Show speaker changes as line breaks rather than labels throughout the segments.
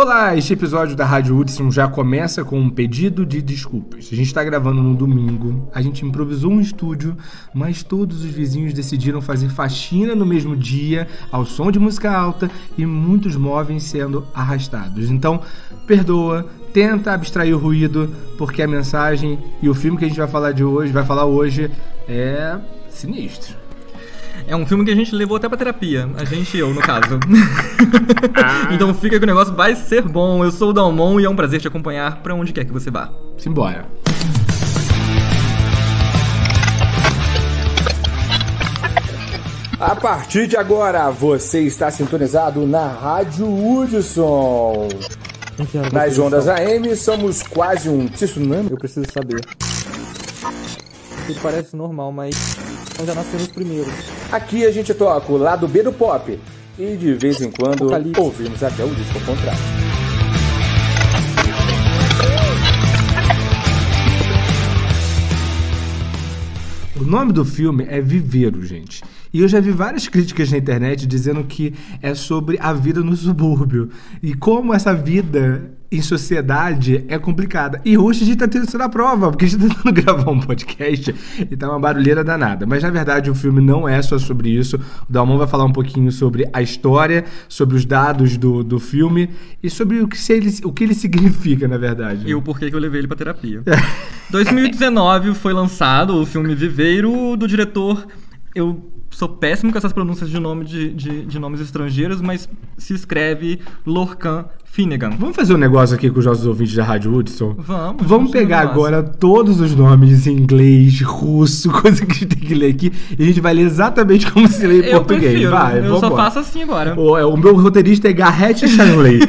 Olá, este episódio da Rádio Hudson já começa com um pedido de desculpas. A gente está gravando no domingo, a gente improvisou um estúdio, mas todos os vizinhos decidiram fazer faxina no mesmo dia, ao som de música alta e muitos móveis sendo arrastados. Então, perdoa, tenta abstrair o ruído, porque a mensagem e o filme que a gente vai falar de hoje, vai falar hoje, é sinistro.
É um filme que a gente levou até pra terapia. A gente e eu, no caso. então fica que o negócio vai ser bom. Eu sou o Dalmon e é um prazer te acompanhar pra onde quer que você vá.
Simbora.
A partir de agora, você está sintonizado na Rádio Hudson. Nas ondas AM, somos quase um tsunami.
Eu preciso saber. Tudo parece normal, mas nós já nascemos primeiros.
Aqui a gente toca o lado B do pop. E de vez em quando
Apocalipse.
ouvimos até o disco ao contrário.
O nome do filme é Viveiro, gente. E eu já vi várias críticas na internet dizendo que é sobre a vida no subúrbio. E como essa vida em sociedade é complicada. E hoje a gente tá tendo isso na prova, porque a gente tá tentando gravar um podcast e tá uma barulheira danada. Mas na verdade o filme não é só sobre isso. O Dalmon vai falar um pouquinho sobre a história, sobre os dados do, do filme e sobre o que, ele, o que ele significa, na verdade.
E o porquê que eu levei ele pra terapia. 2019 foi lançado o filme Viveiro, do diretor. Eu sou péssimo com essas pronúncias de, nome de, de, de nomes estrangeiros, mas se escreve Lorcan Finnegan.
Vamos fazer um negócio aqui com os nossos ouvintes da Rádio Hudson?
Vamos.
Vamos pegar agora todos os nomes em inglês, russo, coisa que a gente tem que ler aqui, e a gente vai ler exatamente como se lê em
Eu
português.
prefiro.
Vai,
eu só
embora.
faço assim agora.
O, é, o meu roteirista é Garrett Shanley.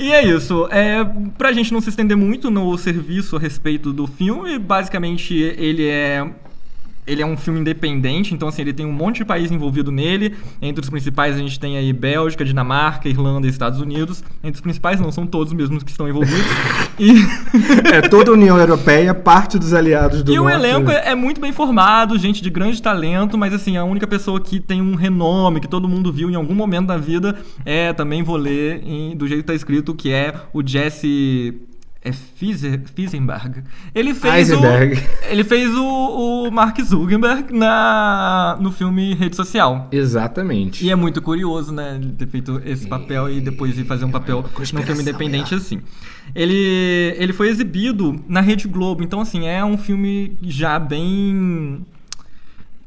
E é isso. É, pra gente não se estender muito no serviço a respeito do filme, basicamente ele é. Ele é um filme independente, então assim, ele tem um monte de país envolvido nele. Entre os principais a gente tem aí Bélgica, Dinamarca, Irlanda e Estados Unidos. Entre os principais não, são todos mesmo que estão envolvidos. E,
é toda a União Europeia, parte dos aliados do
e o
norte.
elenco é é muito bem formado, gente de grande talento, mas assim, a única pessoa que tem um renome, que todo mundo viu em algum momento da vida, é, também vou ler em- do jeito que tá escrito, que é o Jesse... É Fisenberg. Ele fez
Eisenberg.
o ele fez o, o Mark Zuckerberg na no filme Rede Social.
Exatamente.
E é muito curioso, né, ele ter feito esse papel e depois ir fazer um papel num filme independente
é.
assim. Ele, ele foi exibido na Rede Globo, então assim, é um filme já bem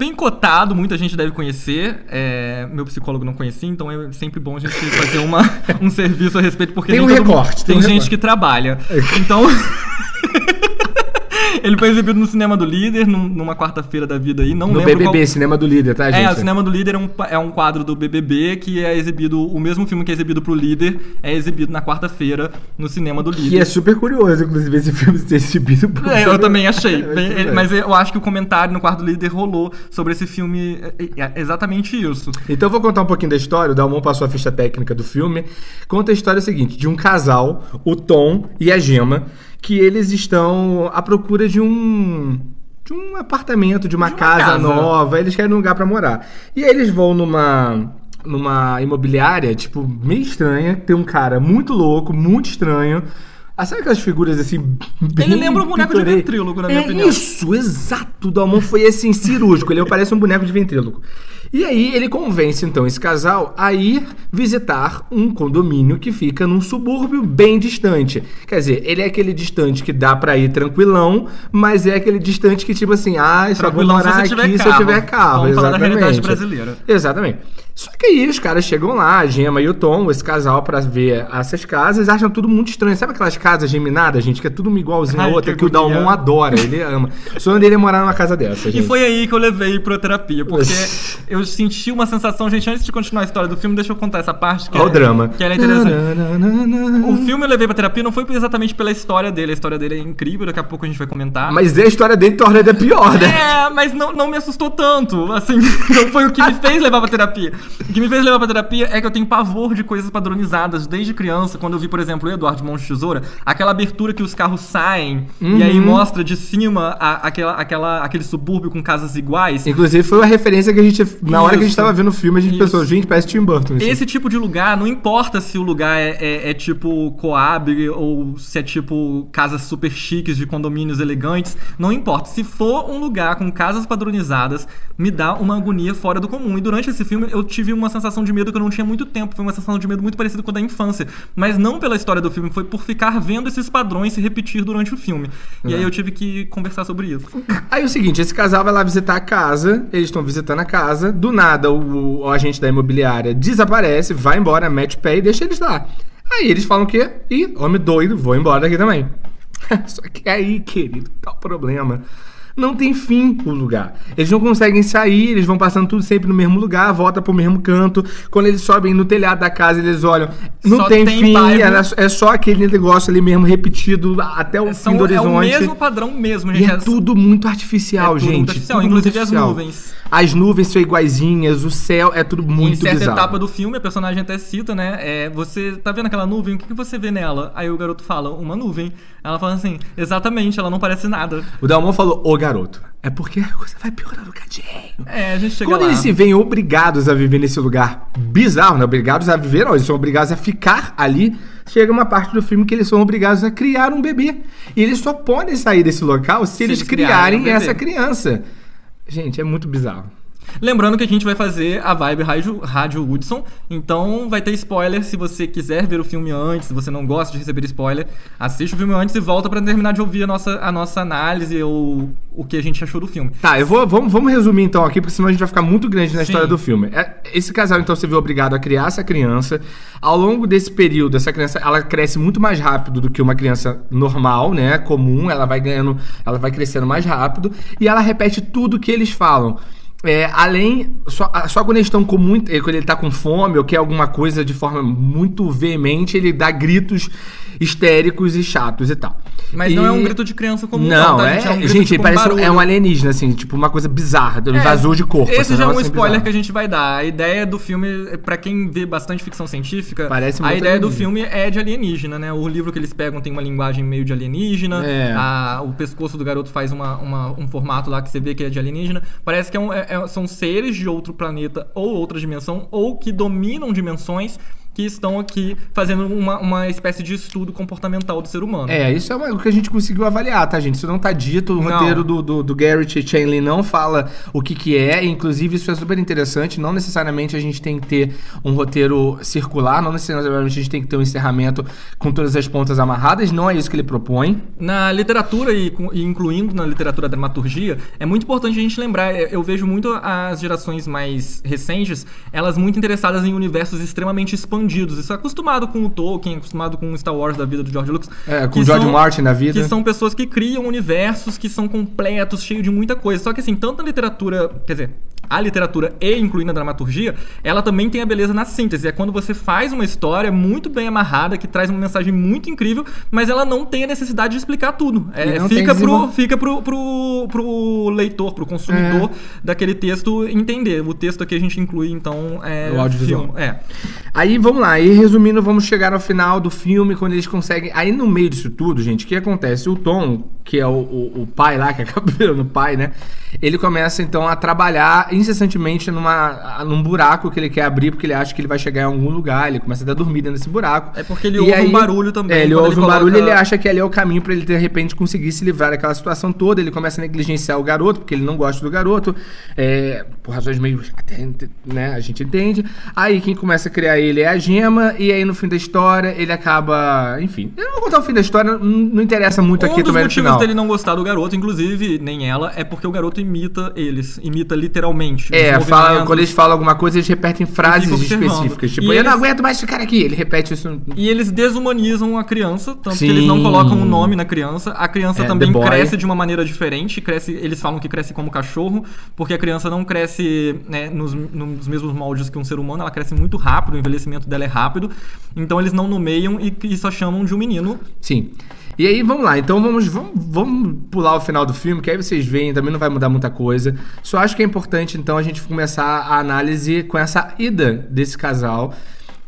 bem cotado, muita gente deve conhecer. É, meu psicólogo não conhecia, então é sempre bom a gente fazer uma, um serviço a respeito, porque
Tem um
todo mundo-
recorte,
tem,
tem um
gente
recorte.
que trabalha. Então. Ele foi exibido no cinema do líder, num- numa quarta-feira da vida aí. Não
no
lembro
BBB,
qual...
Cinema do Líder, tá, gente?
É, o Cinema do Líder é um, é um quadro do BBB que é exibido, o mesmo filme que é exibido pro Líder é exibido na quarta-feira no Cinema do
Que
Líder.
é super curioso, inclusive, esse filme ser exibido por...
É, eu também achei.
É,
Bem, mas eu acho que o comentário no quarto do líder rolou sobre esse filme. É, é exatamente isso.
Então eu vou contar um pouquinho da história. O Dalmon passou a ficha técnica do filme. Conta a história seguinte: de um casal, o Tom e a Gema, que eles estão à procura de um. De um apartamento, de uma,
De uma
casa,
casa.
nova, eles querem um lugar pra morar. E aí eles vão numa numa imobiliária, tipo, meio estranha, tem um cara muito louco, muito estranho. Ah, sabe aquelas figuras assim, bem
Ele lembra um boneco de
pitorei-
ventríloco, na minha
é
opinião.
Isso, exato. O Dalmon foi assim, cirúrgico. Ele parece um boneco de ventríloco. E aí ele convence então esse casal a ir visitar um condomínio que fica num subúrbio bem distante. Quer dizer, ele é aquele distante que dá pra ir tranquilão, mas é aquele distante que tipo assim, ah, só vou
se
morar aqui se eu tiver carro.
Vamos falar da
exatamente.
realidade brasileira.
Exatamente. Só que aí os caras chegam lá, a Gema e o Tom, esse casal, pra ver essas casas, acham tudo muito estranho. Sabe aquelas casas geminadas, gente, que é tudo uma igualzinha
Ai,
outra,
que
que, o. Dalmon adora, ele ama. O sonho dele é morar numa casa dessa, gente.
E foi aí que eu levei pra terapia, porque eu senti uma sensação, gente, antes de continuar a história do filme, deixa eu contar essa parte que
Olha
é,
o drama.
Que ela é interessante. O filme eu levei pra terapia não foi exatamente pela história dele, a história dele é incrível, daqui a pouco a gente vai comentar.
Mas a história dele torna ainda pior, né?
É, mas não, não me assustou tanto, assim, não foi o que me fez levar pra terapia. O que me fez levar pra terapia é que eu tenho pavor de coisas padronizadas desde criança. Quando eu vi, por exemplo, o Eduardo de Tesoura, aquela abertura que os carros saem e aí mostra de cima a- aquela, aquela, aquele subúrbio com casas iguais.
Inclusive, foi uma referência que a gente. Na hora que a gente
Isso.
tava vendo o filme, a gente
Isso.
pensou, gente, parece Tim Burton. isso.
Esse tipo de lugar, não importa se o lugar é, é- é tipo Coab ou se é tipo casas super chiques de condomínios elegantes, não importa. Se for um lugar com casas padronizadas, me dá uma agonia fora do comum. E durante esse filme eu tive uma sensação de medo que eu não tinha muito tempo. Foi uma sensação de medo muito parecida com a da infância. Mas não pela história do filme, foi por ficar vendo esses padrões se repetir durante o filme. E aí eu tive que conversar sobre isso.
Aí é o seguinte, esse casal vai lá visitar a casa, eles estão visitando a casa, do nada o, o agente da imobiliária desaparece, vai embora, mete o pé e deixa eles lá. Aí eles falam que, ih, homem doido, vou embora daqui também. Só que aí, querido, tá o problema. Não tem fim o lugar. Eles não conseguem sair, eles vão passando tudo sempre no mesmo lugar, volta pro mesmo canto. Quando eles sobem no telhado da casa, eles olham. Não
Só
tem,
tem
fim, era- é só aquele negócio ali mesmo repetido até o
São,
fim do
é o
horizonte.
mesmo padrão mesmo,
E
gente.
é tudo muito artificial,
É tudo
gente.
muito artificial,
tudo
inclusive
muito
as
artificial.
nuvens.
As nuvens são iguaizinhas, o céu é tudo
em
muito
certa
bizarro.
etapa do filme, a personagem até cita, né? É, você tá vendo aquela nuvem? O que, que você vê nela? Aí o garoto fala, uma nuvem. Ela fala assim, exatamente, ela não parece nada.
O Dalmon falou, ô garoto, é porque a coisa vai piorando um cadinho.
É, a gente chega
Quando
lá.
eles se veem obrigados a viver nesse lugar bizarro, não é obrigados a viver, não, eles são obrigados a ficar ali. Chega uma parte do filme que eles são obrigados a criar um bebê. E eles só podem sair desse local se, eles,
eles criarem
criarem
um
essa criança. Gente, é muito bizarro.
Lembrando que a gente vai fazer a vibe Rádio, Rádio Woodson, então vai ter spoiler se você quiser ver o filme antes, se você não gosta de receber spoiler, assiste o filme antes e volta pra terminar de ouvir a nossa, a nossa análise ou o que a gente achou do filme.
Tá, eu vou, vamos, vamos resumir então aqui, porque senão a gente vai ficar muito grande na
Sim.
história do filme. É, esse casal, então, se vê obrigado a criar essa criança. Ao longo desse período, essa criança, ela cresce muito mais rápido do que uma criança normal, né? Comum, ela vai ganhando, ela vai crescendo mais rápido. E ela repete tudo que eles falam. É, além, só, só quando eles estão com muito. Quando ele tá com fome ou quer alguma coisa de forma muito veemente, ele dá gritos histéricos e chatos e tal.
Mas
E-
não é um grito de criança comum,
Não,
tá,
é.
gente? É um
Gente,
grito, tipo, um
parece
barulho.
é um alienígena, assim, tipo uma coisa bizarra.
É,
vazou de corpo.
Esse
assim,
já é um spoiler
bizarro.
que a gente vai dar. A ideia do filme, pra quem vê bastante ficção científica,
Parece
a ideia do filme é de alienígena, né? O livro que eles pegam tem uma linguagem meio de alienígena.
É.
a- o pescoço do garoto faz uma, uma- um formato lá que você vê que é de alienígena. Parece que é um- é- é- são seres de outro planeta ou outra dimensão, ou que dominam dimensões que estão aqui fazendo uma, uma espécie de estudo comportamental do ser humano.
É, isso é uma- o que a gente conseguiu avaliar, tá, gente? Isso não tá dito, o
Não.
roteiro do, do, do Garrett Chainley não fala o que que é, inclusive isso é super interessante, não necessariamente a gente tem que ter um roteiro circular, não necessariamente a gente tem que ter um encerramento com todas as pontas amarradas, não é isso que ele propõe.
Na literatura e, e incluindo na literatura da dramaturgia, é muito importante a gente lembrar. é, Eu vejo muito as gerações mais recentes, elas muito interessadas em universos extremamente expandidos. Isso é acostumado com o Tolkien, acostumado com o Star Wars da vida do George Lucas.
É, com o George Martin na vida.
Que são pessoas que criam universos que são completos, cheios de muita coisa. Só que assim, tanto a literatura, quer dizer, a literatura e incluindo a dramaturgia, ela também tem a beleza na síntese. É quando você faz uma história muito bem amarrada, que traz uma mensagem muito incrível, mas ela não tem a necessidade de explicar tudo. É, fica pro, fica pro, pro, pro leitor, pro consumidor daquele texto entender. O texto aqui a gente inclui, então, é.
O audiovisual.
filme. É.
Aí vamos lá, e resumindo, vamos chegar ao final do filme, quando eles conseguem. Aí no meio disso tudo, gente, o que acontece? O Tom, que é o, o, o pai lá, que acaba virando pai, né? Ele começa então a trabalhar incessantemente numa, num buraco que ele quer abrir, porque ele acha que ele vai chegar em algum lugar. Ele começa até a dormir dentro desse buraco.
É porque ele ouve um barulho também,
É, ele ouve
ele
um barulho e
coloca-
ele acha que ali é o caminho pra ele de repente conseguir se livrar daquela situação toda. Ele começa a negligenciar o garoto, porque ele não gosta do garoto, é, por razões meio. Até, né, a gente entende. Aí quem começa a criar ele é a gema, e aí no fim da história ele acaba. Enfim, eu não vou contar o fim da história, não, não interessa muito
Um
aqui
dos
também no
motivos
final.
dele não gostar do garoto, inclusive, nem ela, é porque o garoto imita eles. Imita literalmente.
É, fala, quando eles falam alguma coisa, eles repetem frases específicas. Tipo,
E
eu não
eles-
aguento mais ficar aqui. Ele repete isso.
E eles desumanizam a criança, tanto
Sim.
que eles não colocam um nome na criança. A criança
É,
também cresce de uma maneira diferente. Cresce, eles falam que cresce como cachorro, porque a criança não cresce né, nos, nos mesmos moldes que um ser humano, ela cresce muito rápido, o envelhecimento dela é rápido. Então eles não nomeiam e, e só chamam de um menino.
Sim. E aí, vamos lá. Então, vamos, vamos, vamos pular o final do filme, que aí vocês veem, também não vai mudar muita coisa. Só acho que é importante, então, a gente começar a análise com essa ida desse casal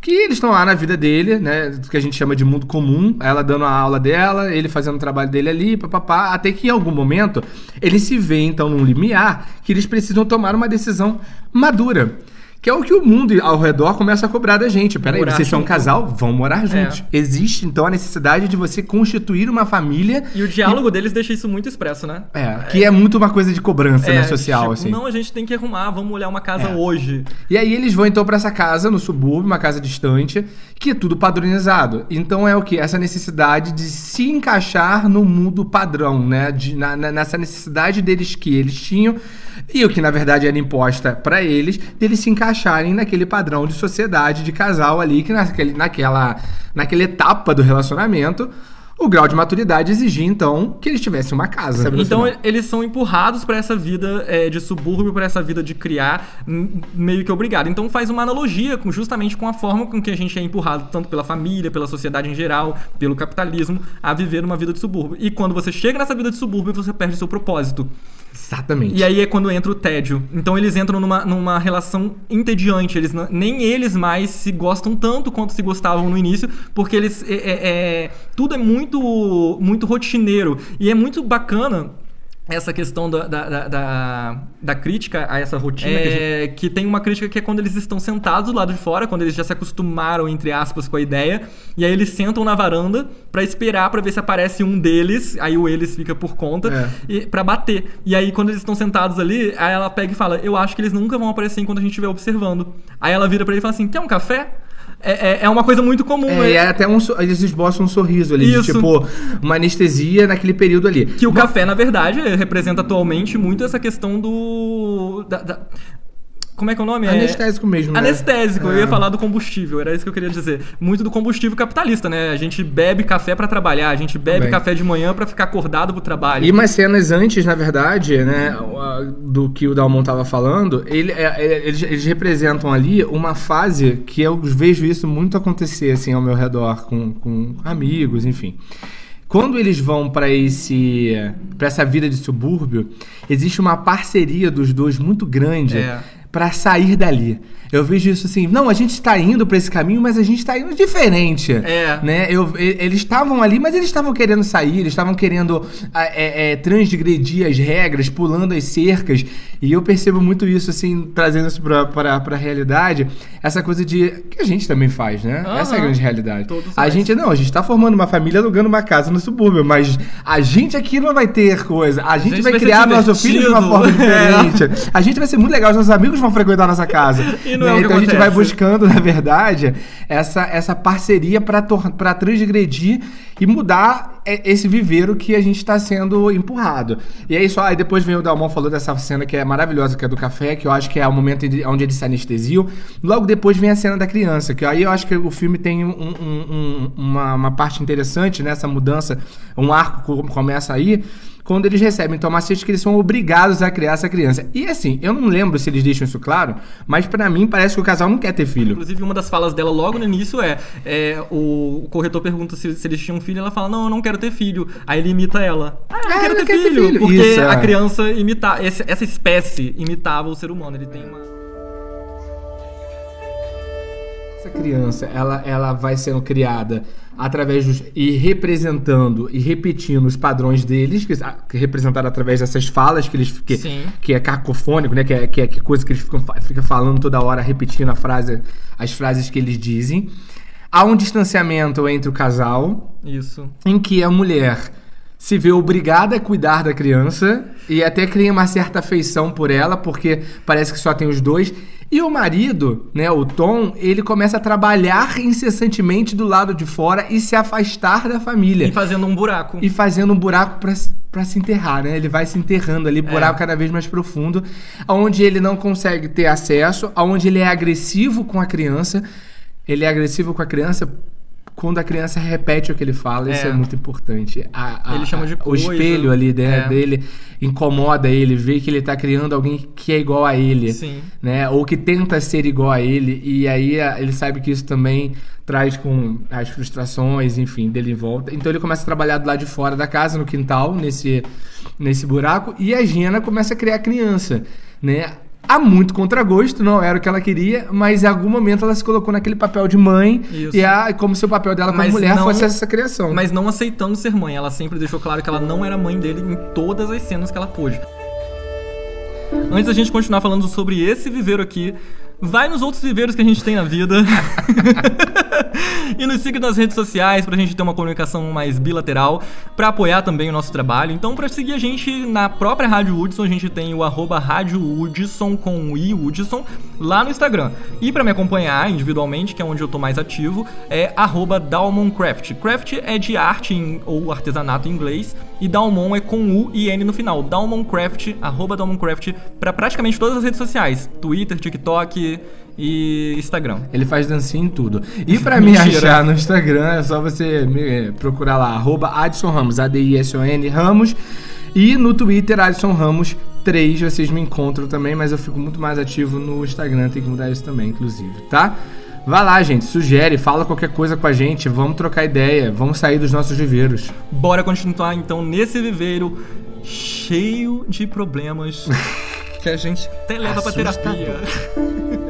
que eles estão lá na vida dele, né? Que a gente chama de mundo comum. Ela dando a aula dela, ele fazendo o trabalho dele ali, papapá. Até que em algum momento ele se vê, então, num limiar que eles precisam tomar uma decisão madura. Que é o que o mundo ao redor começa a cobrar da gente. Peraí,
Morar
vocês são um
junto.
casal, vão morar juntos. Existe, então, a necessidade de você constituir uma família.
E o diálogo deles deixa isso muito expresso, né?
É, que é muito uma coisa de cobrança, né, social,
tipo,
assim.
Não, a gente tem que arrumar, vamos olhar uma casa
É.
hoje.
E aí eles vão então pra essa casa no subúrbio, uma casa distante, que é tudo padronizado. Então é o que? Essa necessidade de se encaixar no mundo padrão, né? De, na- na- nessa necessidade deles que eles tinham e o que na verdade era imposta pra eles, deles se encaixarem naquele padrão de sociedade de casal ali que naquele, naquela, naquela etapa do relacionamento. O grau de maturidade exigia, então, que eles tivessem uma casa.
Então
final.
eles são empurrados pra essa vida é, de subúrbio, pra essa vida de criar, meio que obrigado. Então faz uma analogia com, justamente com a forma com que a gente é empurrado, tanto pela família, pela sociedade em geral, pelo capitalismo, a viver uma vida de subúrbio. E quando você chega nessa vida de subúrbio, você perde seu propósito.
Exatamente.
E aí é quando entra o tédio. Então eles entram numa, numa relação entediante. Eles nem eles mais se gostam tanto quanto se gostavam no início, porque eles. É, é- é- tudo é muito, muito rotineiro. E é muito bacana. Essa questão da, da, da, da- crítica a essa rotina. que, a gente- que tem uma crítica que é quando eles estão sentados do lado de fora, quando eles já se acostumaram, entre aspas, com a ideia. E aí eles sentam na varanda pra esperar pra ver se aparece um deles. Aí o eles fica por conta
É.
e, pra bater. E aí, quando eles estão sentados ali, aí ela pega e fala: Eu acho que eles nunca vão aparecer enquanto a gente estiver observando. Aí ela vira pra ele e fala assim: Quer um café? É, é, é uma coisa muito comum.
É,
né?
e é até um, eles esboçam um sorriso ali, de, tipo, uma anestesia naquele período ali.
Que o café, na verdade, representa atualmente muito essa questão do. da- da- Como é que é o nome? É-
Anestésico mesmo, né?
Anestésico, eu
É.
ia falar do combustível, era isso que eu queria dizer. Muito do combustível capitalista, né? A gente bebe café pra trabalhar, a gente bebe café de manhã pra ficar acordado pro trabalho.
E umas cenas antes, na verdade, né, do que o Dalmon tava falando, ele, é- é- eles, eles representam ali uma fase que eu vejo isso muito acontecer, assim, ao meu redor, com, com amigos, enfim. Quando eles vão pra esse para essa vida de subúrbio, existe uma parceria dos dois muito grande
É.
pra sair dali. Eu vejo isso assim, não, a gente está indo pra esse caminho, mas a gente está indo diferente.
É.
Né? Eu, eles estavam ali, mas eles estavam querendo sair, eles estavam querendo é, é, transgredir as regras, pulando as cercas. E eu percebo muito isso, assim, trazendo isso pra, pra, pra realidade. Essa coisa de. que a gente também faz, né?
Aham.
Essa é a grande realidade.
Todos
a
nós.
gente, não, a gente tá formando uma família alugando uma casa no subúrbio, mas a gente aqui não vai ter coisa. A gente,
gente
vai,
vai
criar nosso filho de uma forma diferente. A gente vai ser muito legal, os nossos amigos vão frequentar a nossa casa.
E não é o que
então a gente vai buscando, na verdade, essa, essa parceria para transgredir e mudar é, esse viveiro que a gente está sendo empurrado. E aí só, aí depois vem o Dalmon falou dessa cena que é maravilhosa, que é do café, que eu acho que é o momento onde eles se anestesiam. Logo depois vem a cena da criança, que aí eu acho que o filme tem um- um- um- uma, uma parte interessante nessa mudança, um arco co- começa aí, quando eles recebem então macete que eles são obrigados a criar essa criança. E assim, eu não lembro se eles deixam isso claro, mas pra mim parece que o casal não quer ter filho.
Inclusive, uma das falas dela logo no início é, é, o, corretor pergunta se, se eles tinham filho, ela fala, não, eu não quero ter filho. Aí ele imita ela. Ah, eu não
Ah,
quero ter
quero ter
filho.
filho.
Porque
Isso, é.
a criança imita, essa espécie imitava o ser humano. Ele tem uma...
Essa criança, ela, ela vai sendo criada através dos. e representando e repetindo os padrões deles, que, que é representado através dessas falas que eles. que,
Sim.
que é cacofônico, né? Que é, que é que coisa que eles ficam fica falando toda hora, repetindo a frase, as frases que eles dizem. Há um distanciamento entre o casal,
Isso.
em que a mulher se vê obrigada a cuidar da criança e até cria uma certa afeição por ela, porque parece que só tem os dois. E o marido, né, o Tom, ele começa a trabalhar incessantemente do lado de fora e se afastar da família.
E fazendo um buraco.
E fazendo um buraco pra, se- pra se enterrar, né? Ele vai se enterrando ali, buraco
É.
cada vez mais profundo, aonde ele não consegue ter acesso, aonde ele é agressivo com a criança. Ele é agressivo com a criança quando a criança repete o que ele fala, isso
É.
é muito importante. A- a-
Ele chama de
a- o
coisa.
espelho ali né,
É.
dele incomoda ele, vê que ele tá criando alguém que é igual a ele,
Sim.
né? Ou que tenta ser igual a ele, e aí ele sabe que isso também traz com as frustrações, enfim, dele em volta. Então ele começa a trabalhar do lado de fora da casa, no quintal, nesse, nesse buraco, e a Gina começa a criar criança, né? Há muito contragosto, não era o que ela queria, mas em algum momento ela se colocou naquele papel de mãe,
Isso.
e a, como se o papel dela como
Mas
mulher
não-
fosse essa criação.
Mas não aceitando ser mãe. Ela sempre deixou claro que ela não era mãe dele em todas as cenas que ela pôde. Antes da gente continuar falando sobre esse viveiro aqui, vai nos outros viveiros que a gente tem na vida. e nos siga nas redes sociais pra gente ter uma comunicação mais bilateral, pra apoiar também o nosso trabalho. Então, pra seguir a gente na própria Rádio Hudson, a gente tem o arroba Rádio Hudson com I Hudson lá no Instagram. E pra me acompanhar individualmente, que é onde eu tô mais ativo, é arroba DalmonCraft. Craft é de arte em- ou artesanato em inglês, e Dalmon é com U e N no final. DalmonCraft, arroba DalmonCraft, pra praticamente todas as redes sociais. Twitter, TikTok e Instagram.
Ele faz dancinha em tudo. E pra me achar no Instagram, é só você me procurar lá, arroba Adson Ramos, A-D-I-S-O-N Ramos. E no Twitter, Adson Ramos 3, vocês me encontram também, mas eu fico muito mais ativo no Instagram, tem que mudar isso também, inclusive, tá? Vai lá, gente, sugere, fala qualquer coisa com a gente, vamos trocar ideia, vamos sair dos nossos viveiros.
Bora continuar então nesse viveiro cheio de problemas que a gente até leva pra
Assustador.
terapia.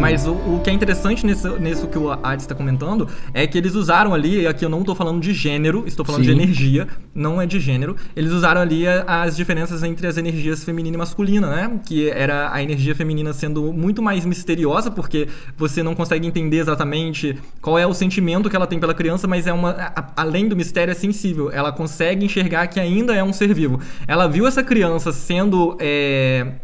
Mas o, o que é interessante nesse, nisso que o Adi está comentando é que eles usaram ali, e aqui eu não estou falando de gênero, estou falando de
Sim.
energia, não é de gênero. Eles usaram ali as diferenças entre as energias feminina e masculina, né? Que era a energia feminina sendo muito mais misteriosa, porque você não consegue entender exatamente qual é o sentimento que ela tem pela criança, mas é uma. a- além do mistério, é sensível. Ela consegue enxergar que ainda é um ser vivo. Ela viu essa criança sendo. é,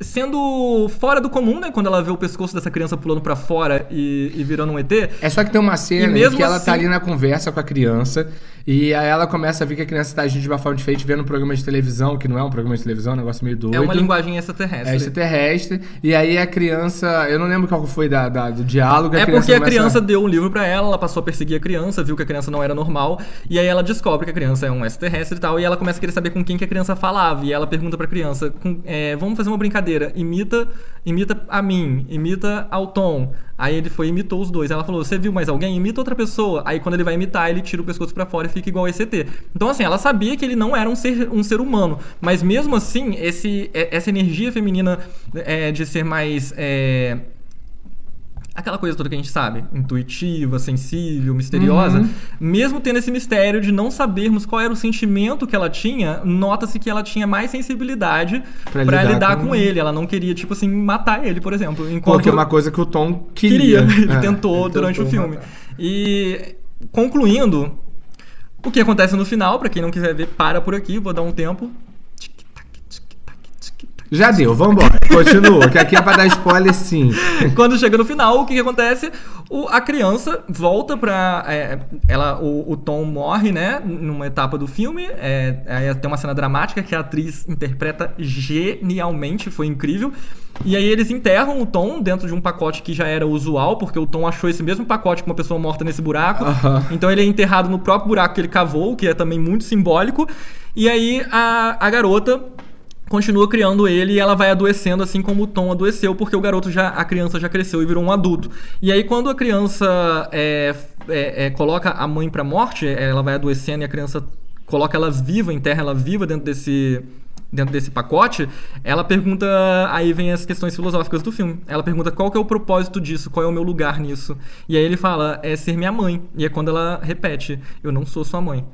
sendo fora do comum, né? Quando ela vê o pescoço dessa criança pulando pra fora e, e virando um ET.
É só que tem uma cena em que ela tá
assim-
ali na conversa com a criança e aí ela começa a ver que a criança tá agindo de uma forma diferente, vendo um programa de televisão, que não é um programa de televisão, é um negócio meio doido.
É uma linguagem extraterrestre.
É extraterrestre. E aí a criança. Eu não lembro qual foi da, da- do diálogo.
É porque a criança deu um livro pra ela, ela passou a perseguir a criança, viu que a criança não era normal, e aí ela descobre que a criança é um extraterrestre e tal, e ela começa a querer saber com quem que a criança falava, e ela pergunta pra criança, é, vamos fazer uma brincadeira, imita, imita a mim, imita ao Tom. Aí ele foi e imitou os dois. Ela falou, você viu mais alguém? Imita outra pessoa. Aí quando ele vai imitar, ele tira o pescoço pra fora e fica igual esse ET. Então assim, ela sabia que ele não era um ser, um ser humano, mas mesmo assim, esse, é- essa energia feminina é, de ser mais... é, aquela coisa toda que a gente sabe, intuitiva, sensível, misteriosa,
Uhum.
mesmo tendo esse mistério de não sabermos qual era o sentimento que ela tinha, nota-se que ela tinha mais sensibilidade
Pra
pra
lidar
lidar,
com-
com... ele. Ela não queria, tipo assim, matar ele, por exemplo. Enquanto
Porque é uma coisa que o Tom
queria.
queria.
Ele
É,
tentou
ele
durante
tentou
o filme.
matar.
E concluindo, o que acontece no final, pra quem não quiser ver, para por aqui, vou dar um tempo.
Já deu, vambora. Continua, que aqui é pra dar spoiler sim.
Quando chega no final, o que, que acontece? O- a criança volta pra. é, ela, o, o Tom morre, né? Numa etapa do filme. É, aí tem uma cena dramática que a atriz interpreta genialmente, foi incrível. E aí eles enterram o Tom dentro de um pacote que já era usual, porque o Tom achou esse mesmo pacote com uma pessoa morta nesse buraco. Então ele é enterrado no próprio buraco que ele cavou, que é também muito simbólico. E aí a, a garota continua criando ele e ela vai adoecendo assim como o Tom adoeceu, porque o garoto já, a criança já cresceu e virou um adulto. E aí quando a criança é, é, é, coloca a mãe pra morte, ela vai adoecendo e a criança coloca ela viva, enterra ela viva dentro desse dentro desse pacote, ela pergunta, aí vem as questões filosóficas do filme. Ela pergunta qual que é o propósito disso, qual é o meu lugar nisso. E aí ele fala, é ser minha mãe. E é quando ela repete, eu não sou sua mãe.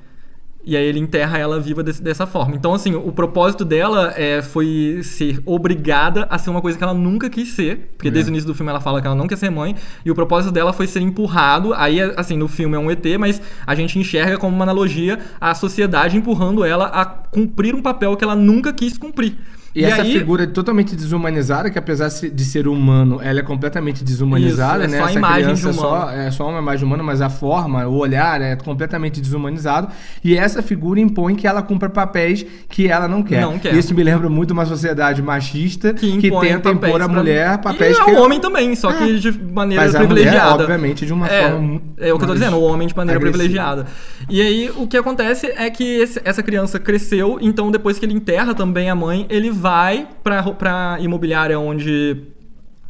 E aí ele enterra ela viva desse- dessa forma. Então, assim, o propósito dela é, foi ser obrigada a ser uma coisa que ela nunca quis ser. Porque desde o início do filme ela fala que ela não quer ser mãe. E o propósito dela foi ser empurrado. Aí, assim, no filme é um ET, mas a gente enxerga como uma analogia a sociedade empurrando ela a cumprir um papel que ela nunca quis cumprir.
E,
E
essa
aí-
figura totalmente desumanizada, que apesar de ser humano, ela é completamente desumanizada,
Isso, é
né?
só a
essa
imagem
criança
de
é só, é só uma imagem humana, mas a forma, o olhar é completamente desumanizado. E essa figura impõe que ela cumpra papéis que ela não quer.
Não quer.
Isso me lembra muito uma sociedade machista que,
que,
tenta impor à
pra-
mulher papéis
e
que
ao homem também, só que de maneira
Mas a mulher,
privilegiada.
obviamente, de uma
é,
forma
É o que eu tô dizendo, o homem de maneira
agressiva.
privilegiada. E aí, o que acontece é que esse- essa criança cresceu, então depois que ele enterra também a mãe, ele vai pra, pra imobiliária onde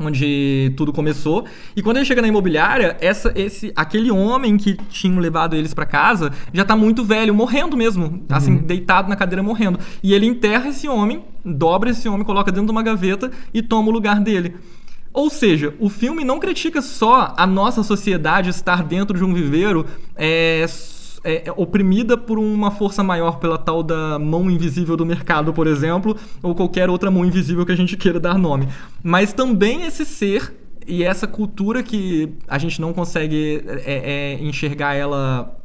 onde tudo começou. E quando ele chega na imobiliária, essa, esse, aquele homem que tinham levado eles pra casa já tá muito velho, morrendo mesmo, assim, deitado na cadeira morrendo. E ele enterra esse homem, dobra esse homem, coloca dentro de uma gaveta e toma o lugar dele. Ou seja, o filme não critica só a nossa sociedade estar dentro de um viveiro é, é, é, oprimida por uma força maior pela tal da mão invisível do mercado, por exemplo, ou qualquer outra mão invisível que a gente queira dar nome. Mas também esse ser e essa cultura que a gente não consegue é, é, enxergar ela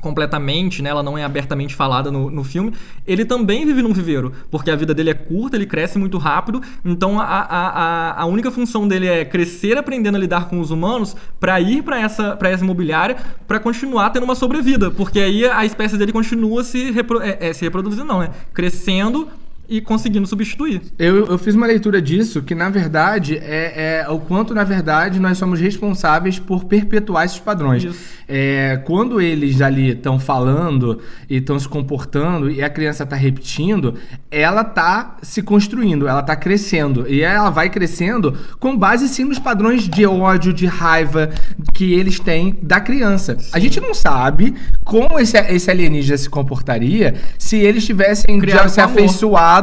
completamente, né? Ela não é abertamente falada no, no filme. Ele também vive num viveiro, porque a vida dele é curta, ele cresce muito rápido. Então a, a, a, única função dele é crescer aprendendo a lidar com os humanos para ir para essa, pra essa imobiliária para continuar tendo uma sobrevida, porque aí a espécie dele continua se, repro, é, é, se reproduzindo, não, né? Crescendo e conseguindo substituir.
Eu, eu fiz uma leitura disso que, na verdade, é, é o quanto, na verdade, nós somos responsáveis por perpetuar esses padrões. É, quando eles ali estão falando e estão se comportando e a criança está repetindo, ela está se construindo, ela está crescendo. E ela vai crescendo com base, sim, nos padrões de ódio, de raiva que eles têm da criança. A gente não sabe como esse, esse alienígena se comportaria se eles tivessem
Criado
já se
com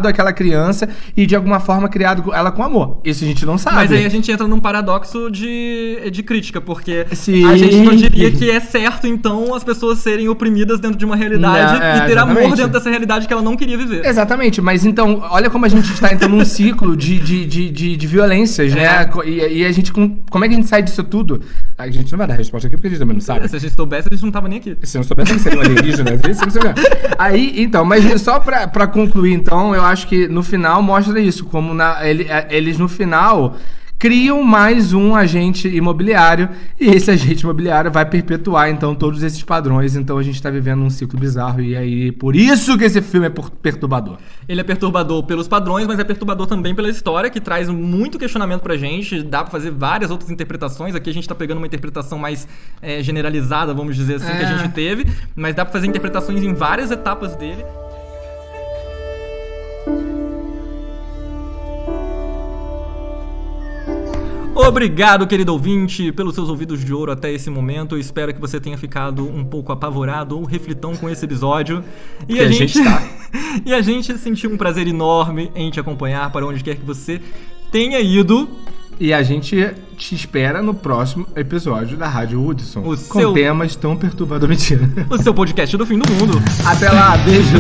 amor.
àquela criança e de alguma forma criado ela com amor. Isso a gente não sabe.
Mas aí a gente entra num paradoxo de, de crítica, porque
Sim.
a gente não diria que é certo, então, as pessoas serem oprimidas dentro de uma realidade
Não, é,
e ter amor
exatamente.
dentro dessa realidade que ela não queria viver.
Exatamente, mas então, olha como a gente está entrando num ciclo de, de, de, de, de violências, né?
É.
Co- E, e a gente, com- como é que a gente sai disso tudo? A gente não vai dar resposta aqui porque a gente também não sabe.
Se a gente soubesse, a gente não tava nem aqui.
Se não soubesse, seria um alienígena. seria. Aí, então, mas só pra, pra concluir, então, eu acho que no final mostra isso, como na, ele- é, eles no final criam mais um agente imobiliário e esse agente imobiliário vai perpetuar, então, todos esses padrões. Então, a gente tá vivendo um ciclo bizarro e aí, por isso que esse filme é perturbador.
Ele é perturbador pelos padrões, mas é perturbador também pela história, que traz muito questionamento pra gente. Dá pra fazer várias outras interpretações. Aqui a gente tá pegando uma interpretação mais é, generalizada, vamos dizer assim, que a
É.
gente teve. Mas dá pra fazer interpretações em várias etapas dele. Obrigado, querido ouvinte, pelos seus ouvidos de ouro até esse momento. Eu espero que você tenha ficado um pouco apavorado ou reflitão com esse episódio. E
Que a gente tá.
e a gente sentiu um prazer enorme em te acompanhar para onde quer que você tenha ido.
E a gente te espera no próximo episódio da Rádio Hudson.
O
com
seu-
temas tão perturbadores. Mentira.
O seu podcast do fim do mundo.
Até lá, beijo.